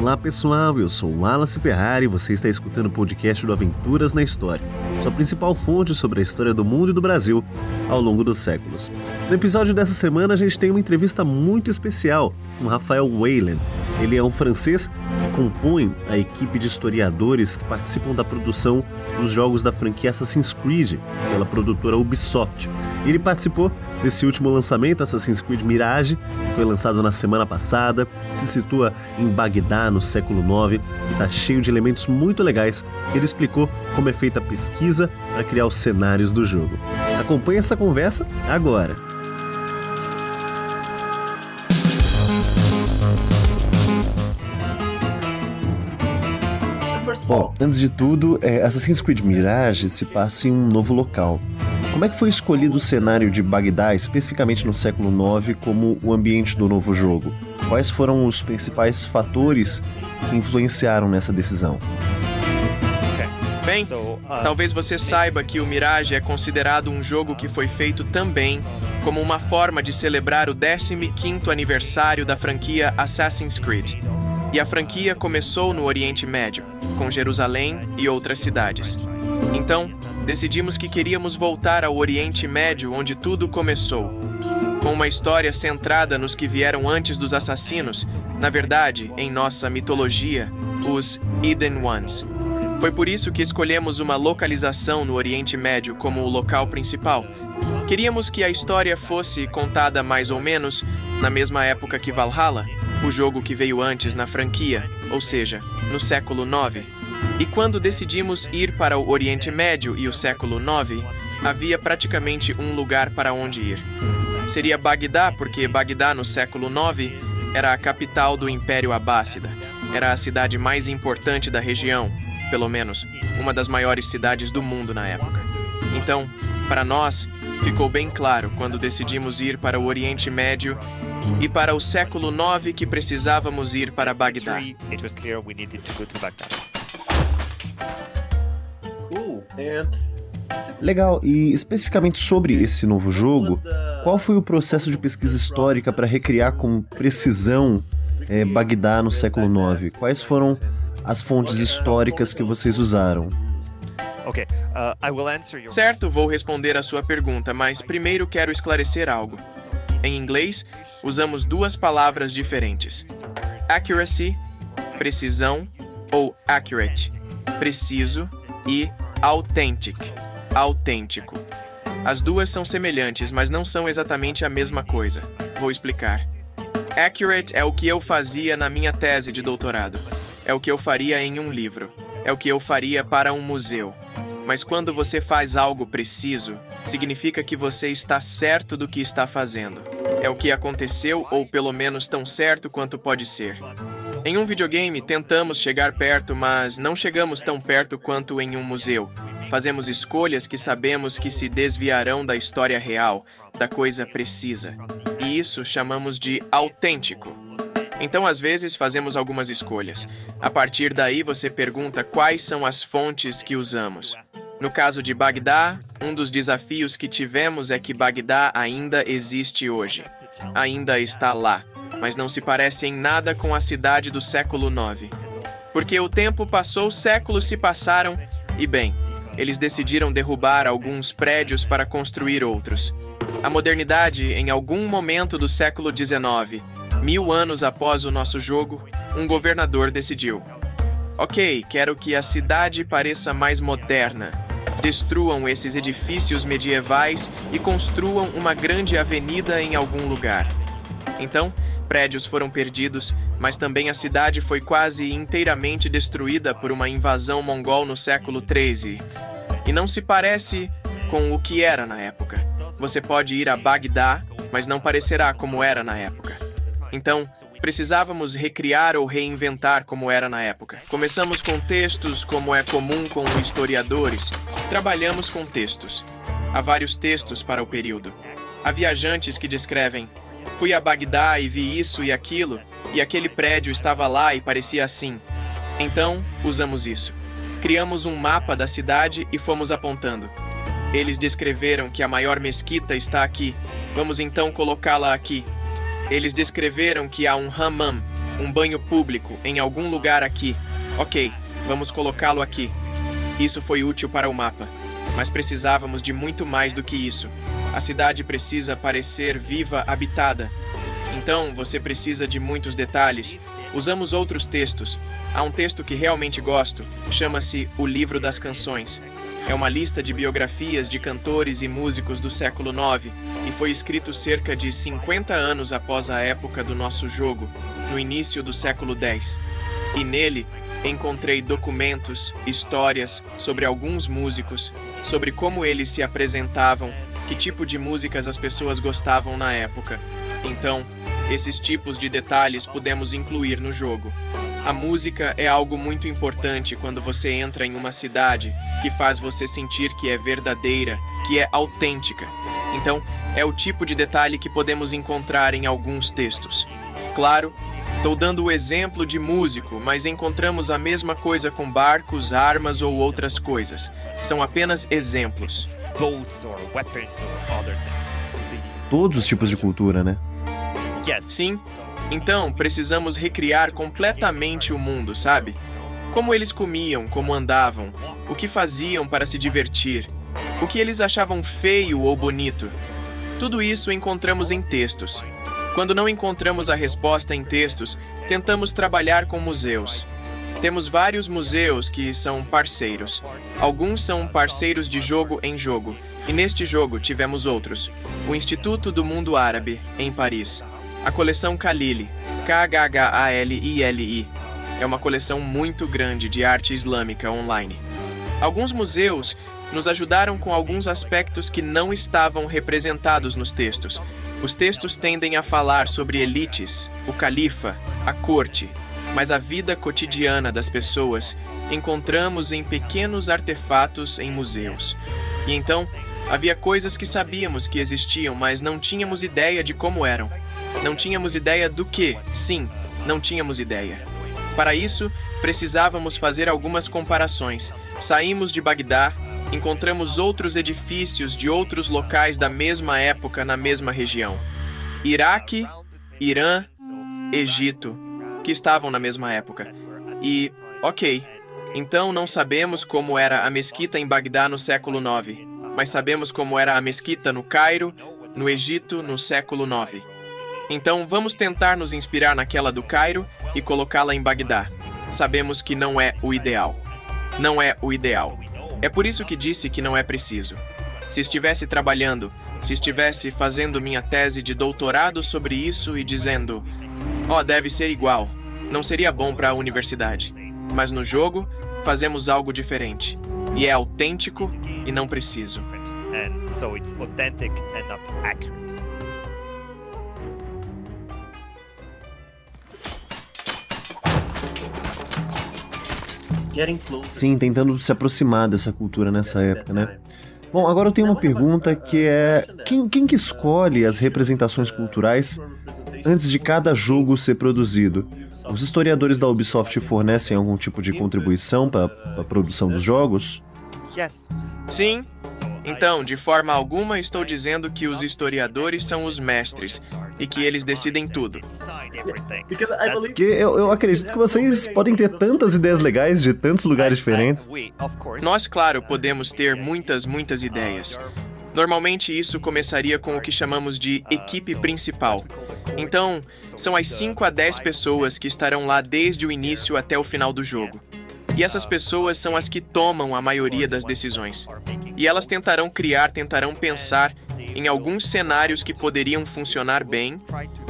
Olá pessoal, eu sou o Wallace Ferrari e você está escutando o podcast do Aventuras na História, sua principal fonte sobre a história do mundo e do Brasil ao longo dos séculos. No episódio dessa semana a gente tem uma entrevista muito especial com Rafael Weyland. Ele é um francês que compõe a equipe de historiadores que participam da produção dos jogos da franquia Assassin's Creed pela produtora Ubisoft. Ele participou desse último lançamento, Assassin's Creed Mirage, que foi lançado na semana passada, se situa em Bagdá no século IX e está cheio de elementos muito legais. Ele explicou como é feita a pesquisa para criar os cenários do jogo. Acompanhe essa conversa agora. Bom, antes de tudo, é, Assassin's Creed Mirage se passa em um novo local. Como é que foi escolhido o cenário de Bagdá, especificamente no século IX, como o ambiente do novo jogo? Quais foram os principais fatores que influenciaram nessa decisão? Bem, talvez você saiba que o Mirage é considerado um jogo que foi feito também como uma forma de celebrar o 15º aniversário da franquia Assassin's Creed. E a franquia começou no Oriente Médio, com Jerusalém e outras cidades. Então, decidimos que queríamos voltar ao Oriente Médio onde tudo começou. Com uma história centrada nos que vieram antes dos assassinos, na verdade, em nossa mitologia, os Eden Ones. Foi por isso que escolhemos uma localização no Oriente Médio como o local principal. Queríamos que a história fosse contada mais ou menos na mesma época que Valhalla, o jogo que veio antes na franquia, ou seja, no século IX. E quando decidimos ir para o Oriente Médio e o século IX, havia praticamente um lugar para onde ir. Seria Bagdá, porque Bagdá no século IX era a capital do Império Abássida. Era a cidade mais importante da região, pelo menos uma das maiores cidades do mundo na época. Então, para nós, ficou bem claro quando decidimos ir para o Oriente Médio e para o século IX que precisávamos ir para Bagdá. Legal, e especificamente sobre esse novo jogo, qual foi o processo de pesquisa histórica para recriar com precisão é, Bagdá no século IX? Quais foram as fontes históricas que vocês usaram? Uh, certo, vou responder a sua pergunta, mas primeiro quero esclarecer algo. Em inglês, usamos duas palavras diferentes: accuracy, precisão, ou accurate, preciso, e authentic, autêntico. As duas são semelhantes, mas não são exatamente a mesma coisa. Vou explicar. Accurate é o que eu fazia na minha tese de doutorado. É o que eu faria em um livro. É o que eu faria para um museu. Mas quando você faz algo preciso, significa que você está certo do que está fazendo. É o que aconteceu, ou pelo menos tão certo quanto pode ser. Em um videogame, tentamos chegar perto, mas não chegamos tão perto quanto em um museu. Fazemos escolhas que sabemos que se desviarão da história real, da coisa precisa. E isso chamamos de autêntico. Então, às vezes, fazemos algumas escolhas. A partir daí, você pergunta quais são as fontes que usamos. No caso de Bagdá, um dos desafios que tivemos é que Bagdá ainda existe hoje. Ainda está lá, mas não se parece em nada com a cidade do século IX. Porque o tempo passou, séculos se passaram, e bem, eles decidiram derrubar alguns prédios para construir outros. A modernidade, em algum momento do século XIX, mil anos após o nosso jogo, um governador decidiu: Ok, quero que a cidade pareça mais moderna Destruam esses edifícios medievais e construam uma grande avenida em algum lugar. Então, prédios foram perdidos, mas também a cidade foi quase inteiramente destruída por uma invasão mongol no século XIII. E não se parece com o que era na época. Você pode ir a Bagdá, mas não parecerá como era na época. Então, precisávamos recriar ou reinventar como era na época. Começamos com textos, como é comum com historiadores. Trabalhamos com textos. Há vários textos para o período. Há viajantes que descrevem: Fui a Bagdá e vi isso e aquilo, e aquele prédio estava lá e parecia assim. Então, usamos isso. Criamos um mapa da cidade e fomos apontando. Eles descreveram que a maior mesquita está aqui. Vamos então colocá-la aqui. Eles descreveram que há um hammam, um banho público em algum lugar aqui. Ok, vamos colocá-lo aqui. Isso foi útil para o mapa, mas precisávamos de muito mais do que isso. A cidade precisa parecer viva, habitada. Então, você precisa de muitos detalhes. Usamos outros textos. Há um texto que realmente gosto, chama-se O Livro das Canções. É uma lista de biografias de cantores e músicos do século IX e foi escrito cerca de 50 anos após a época do nosso jogo, no início do século X. E nele encontrei documentos, histórias sobre alguns músicos, sobre como eles se apresentavam, que tipo de músicas as pessoas gostavam na época. Então, esses tipos de detalhes podemos incluir no jogo. A música é algo muito importante quando você entra em uma cidade que faz você sentir que é verdadeira, que é autêntica. Então, é o tipo de detalhe que podemos encontrar em alguns textos. Claro, estou dando o exemplo de músico, mas encontramos a mesma coisa com barcos, armas ou outras coisas. São apenas exemplos. Todos os tipos de cultura, né? Sim, então, precisamos recriar completamente o mundo, sabe? Como eles comiam, como andavam, o que faziam para se divertir, o que eles achavam feio ou bonito. Tudo isso encontramos em textos. Quando não encontramos a resposta em textos, tentamos trabalhar com museus. Temos vários museus que são parceiros. Alguns são parceiros de jogo em jogo, e neste jogo tivemos outros. O Instituto do Mundo Árabe, em Paris a coleção Khalili, K-H-H-A-L-I-L-I, é uma coleção muito grande de arte islâmica online. Alguns museus nos ajudaram com alguns aspectos que não estavam representados nos textos. Os textos tendem a falar sobre elites, o califa, a corte, mas a vida cotidiana das pessoas encontramos em pequenos artefatos em museus. E então, havia coisas que sabíamos que existiam, mas não tínhamos ideia de como eram. Não tínhamos ideia do que, sim, não tínhamos ideia. Para isso, precisávamos fazer algumas comparações. Saímos de Bagdá, encontramos outros edifícios de outros locais da mesma época na mesma região. Iraque, Irã, Egito, que estavam na mesma época. E, ok, então não sabemos como era a mesquita em Bagdá no século IX, mas sabemos como era a mesquita no Cairo, no Egito, no século IX. Então vamos tentar nos inspirar naquela do Cairo e colocá-la em Bagdá. Sabemos que não é o ideal. Não é o ideal. É por isso que disse que não é preciso. Se estivesse trabalhando, se estivesse fazendo minha tese de doutorado sobre isso e dizendo, ó, oh, deve ser igual, não seria bom para a universidade. Mas no jogo, fazemos algo diferente. E é autêntico e não preciso. And so it's authentic and not accurate. Sim, tentando se aproximar dessa cultura nessa época, né? Bom, agora eu tenho uma pergunta que é: quem, quem que escolhe as representações culturais antes de cada jogo ser produzido? Os historiadores da Ubisoft fornecem algum tipo de contribuição para a produção dos jogos? Sim, então, de forma alguma, estou dizendo que os historiadores são os mestres e que eles decidem tudo. Porque eu, eu acredito que vocês podem ter tantas ideias legais de tantos lugares diferentes. Nós, claro, podemos ter muitas, muitas ideias. Normalmente isso começaria com o que chamamos de equipe principal. Então, são as 5 a 10 pessoas que estarão lá desde o início até o final do jogo. E essas pessoas são as que tomam a maioria das decisões. E elas tentarão criar, tentarão pensar em alguns cenários que poderiam funcionar bem,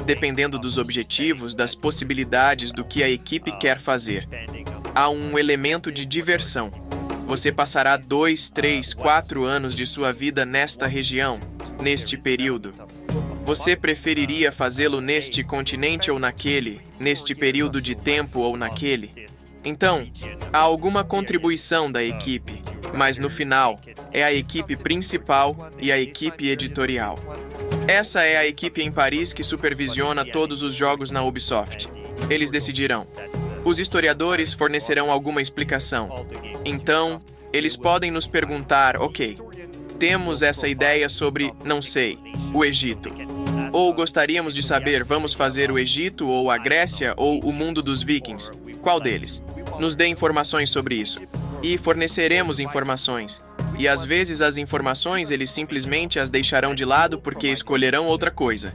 dependendo dos objetivos, das possibilidades do que a equipe quer fazer. Há um elemento de diversão. Você passará dois, três, quatro anos de sua vida nesta região, neste período. Você preferiria fazê-lo neste continente ou naquele, neste período de tempo ou naquele? Então, há alguma contribuição da equipe, mas no final, é a equipe principal e a equipe editorial. Essa é a equipe em Paris que supervisiona todos os jogos na Ubisoft. Eles decidirão. Os historiadores fornecerão alguma explicação. Então, eles podem nos perguntar: ok, temos essa ideia sobre, não sei, o Egito. Ou gostaríamos de saber, vamos fazer o Egito ou a Grécia ou o mundo dos vikings? Qual deles? Nos dê informações sobre isso. E forneceremos informações. E às vezes as informações eles simplesmente as deixarão de lado porque escolherão outra coisa.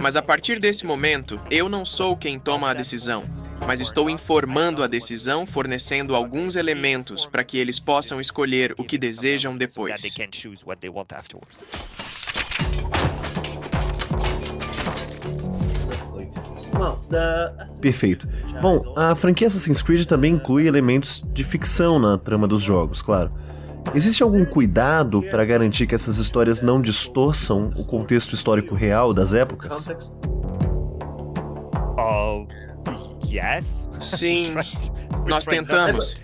Mas a partir desse momento, eu não sou quem toma a decisão, mas estou informando a decisão, fornecendo alguns elementos para que eles possam escolher o que desejam depois. Perfeito. Bom, a franquia Assassin's Creed também inclui elementos de ficção na trama dos jogos, claro. Existe algum cuidado para garantir que essas histórias não distorçam o contexto histórico real das épocas? Oh, yes. Sim, nós tentamos.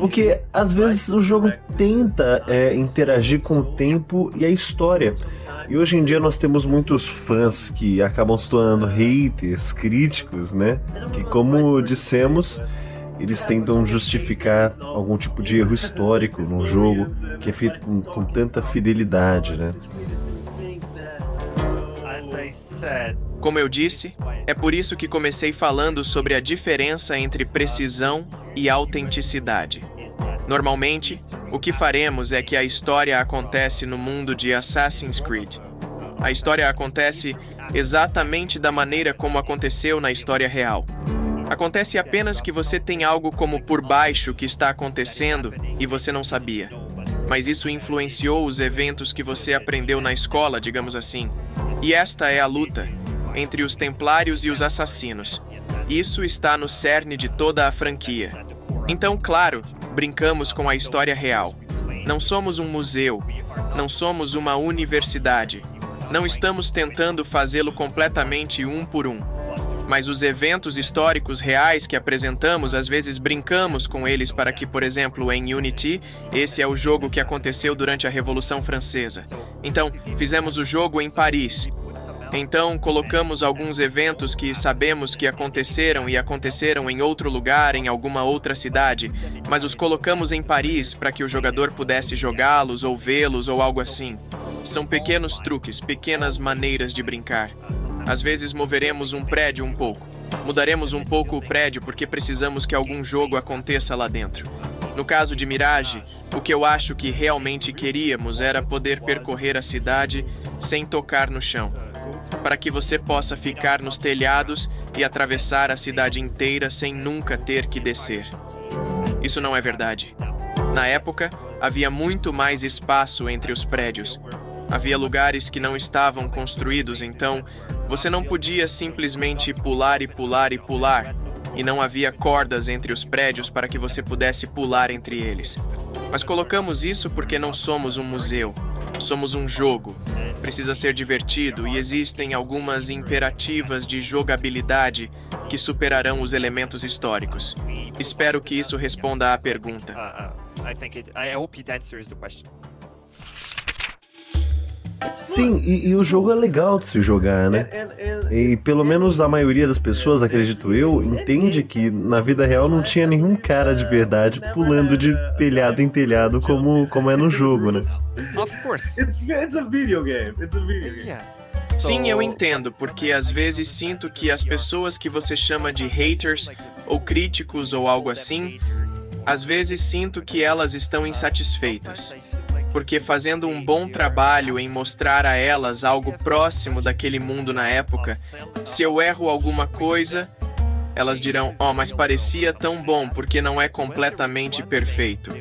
Porque às vezes o jogo tenta é, interagir com o tempo e a história. E hoje em dia nós temos muitos fãs que acabam se tornando haters, críticos, né? Que, como dissemos, eles tentam justificar algum tipo de erro histórico no jogo que é feito com, com tanta fidelidade, né? Como eu disse, é por isso que comecei falando sobre a diferença entre precisão e autenticidade. Normalmente, o que faremos é que a história acontece no mundo de Assassin's Creed. A história acontece exatamente da maneira como aconteceu na história real. Acontece apenas que você tem algo como por baixo que está acontecendo e você não sabia. Mas isso influenciou os eventos que você aprendeu na escola, digamos assim. E esta é a luta entre os templários e os assassinos. Isso está no cerne de toda a franquia. Então, claro, brincamos com a história real. Não somos um museu, não somos uma universidade. Não estamos tentando fazê-lo completamente um por um mas os eventos históricos reais que apresentamos, às vezes brincamos com eles para que, por exemplo, em Unity, esse é o jogo que aconteceu durante a Revolução Francesa. Então, fizemos o jogo em Paris. Então, colocamos alguns eventos que sabemos que aconteceram e aconteceram em outro lugar, em alguma outra cidade, mas os colocamos em Paris para que o jogador pudesse jogá-los ou vê-los ou algo assim. São pequenos truques, pequenas maneiras de brincar. Às vezes moveremos um prédio um pouco. Mudaremos um pouco o prédio porque precisamos que algum jogo aconteça lá dentro. No caso de Mirage, o que eu acho que realmente queríamos era poder percorrer a cidade sem tocar no chão, para que você possa ficar nos telhados e atravessar a cidade inteira sem nunca ter que descer. Isso não é verdade. Na época, havia muito mais espaço entre os prédios. Havia lugares que não estavam construídos, então você não podia simplesmente pular e pular e pular, e não havia cordas entre os prédios para que você pudesse pular entre eles. Mas colocamos isso porque não somos um museu, somos um jogo. Precisa ser divertido e existem algumas imperativas de jogabilidade que superarão os elementos históricos. Espero que isso responda à pergunta. Sim, e, e, o jogo é legal de se jogar, né? E pelo menos a maioria das pessoas, acredito eu, entende que na vida real não tinha nenhum cara de verdade pulando de telhado em telhado como, como é no jogo, né? Of course. It's, it's a video game. It's a video game. Sim, eu entendo, porque às vezes sinto que as pessoas que você chama de haters ou críticos ou algo assim, às vezes sinto que elas estão insatisfeitas porque fazendo um bom trabalho em mostrar a elas algo próximo daquele mundo na época, se eu erro alguma coisa, elas dirão: "Oh, mas parecia tão bom porque não é completamente perfeito".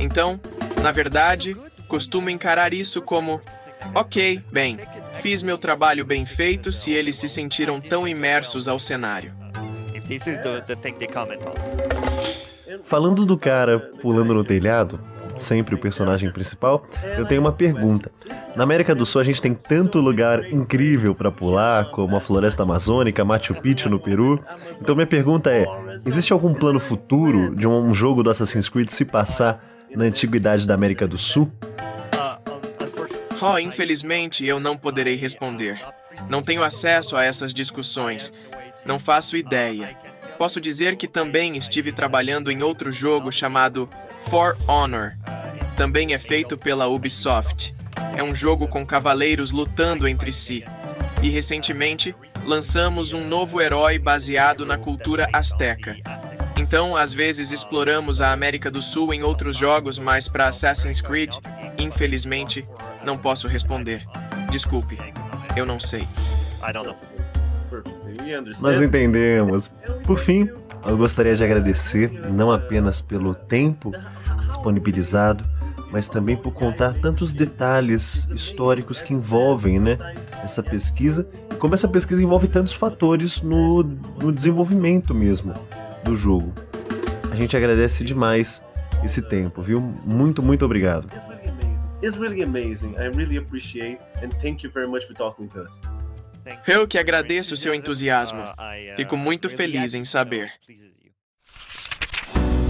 Então, na verdade, costumo encarar isso como: "OK, bem, fiz meu trabalho bem feito se eles se sentiram tão imersos ao cenário". Falando do cara pulando no telhado, sempre o personagem principal, eu tenho uma pergunta. Na América do Sul a gente tem tanto lugar incrível para pular, como a floresta amazônica, Machu Picchu no Peru. Então minha pergunta é: existe algum plano futuro de um jogo do Assassin's Creed se passar na antiguidade da América do Sul? Oh, infelizmente eu não poderei responder. Não tenho acesso a essas discussões. Não faço ideia. Posso dizer que também estive trabalhando em outro jogo chamado For Honor. Também é feito pela Ubisoft. É um jogo com cavaleiros lutando entre si. E recentemente lançamos um novo herói baseado na cultura azteca. Então, às vezes exploramos a América do Sul em outros jogos, mas para Assassin's Creed, infelizmente, não posso responder. Desculpe, eu não sei. Nós entendemos. Por fim, eu gostaria de agradecer não apenas pelo tempo disponibilizado, mas também por contar tantos detalhes históricos que envolvem né, essa pesquisa e como essa pesquisa envolve tantos fatores no, no desenvolvimento mesmo do jogo. A gente agradece demais esse tempo, viu? Muito, muito obrigado. It's really amazing. I really appreciate and thank you very much for talking to us. Eu que agradeço o seu entusiasmo. Fico muito feliz em saber.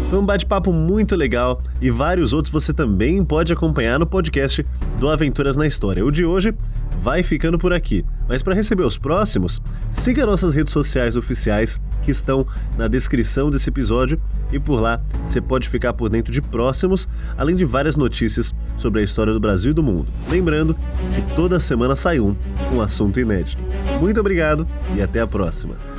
Foi um bate-papo muito legal e vários outros você também pode acompanhar no podcast do Aventuras na História. O de hoje vai ficando por aqui, mas para receber os próximos, siga nossas redes sociais oficiais que estão na descrição desse episódio e por lá você pode ficar por dentro de próximos, além de várias notícias sobre a história do Brasil e do mundo. Lembrando que toda semana sai um um assunto inédito. Muito obrigado e até a próxima.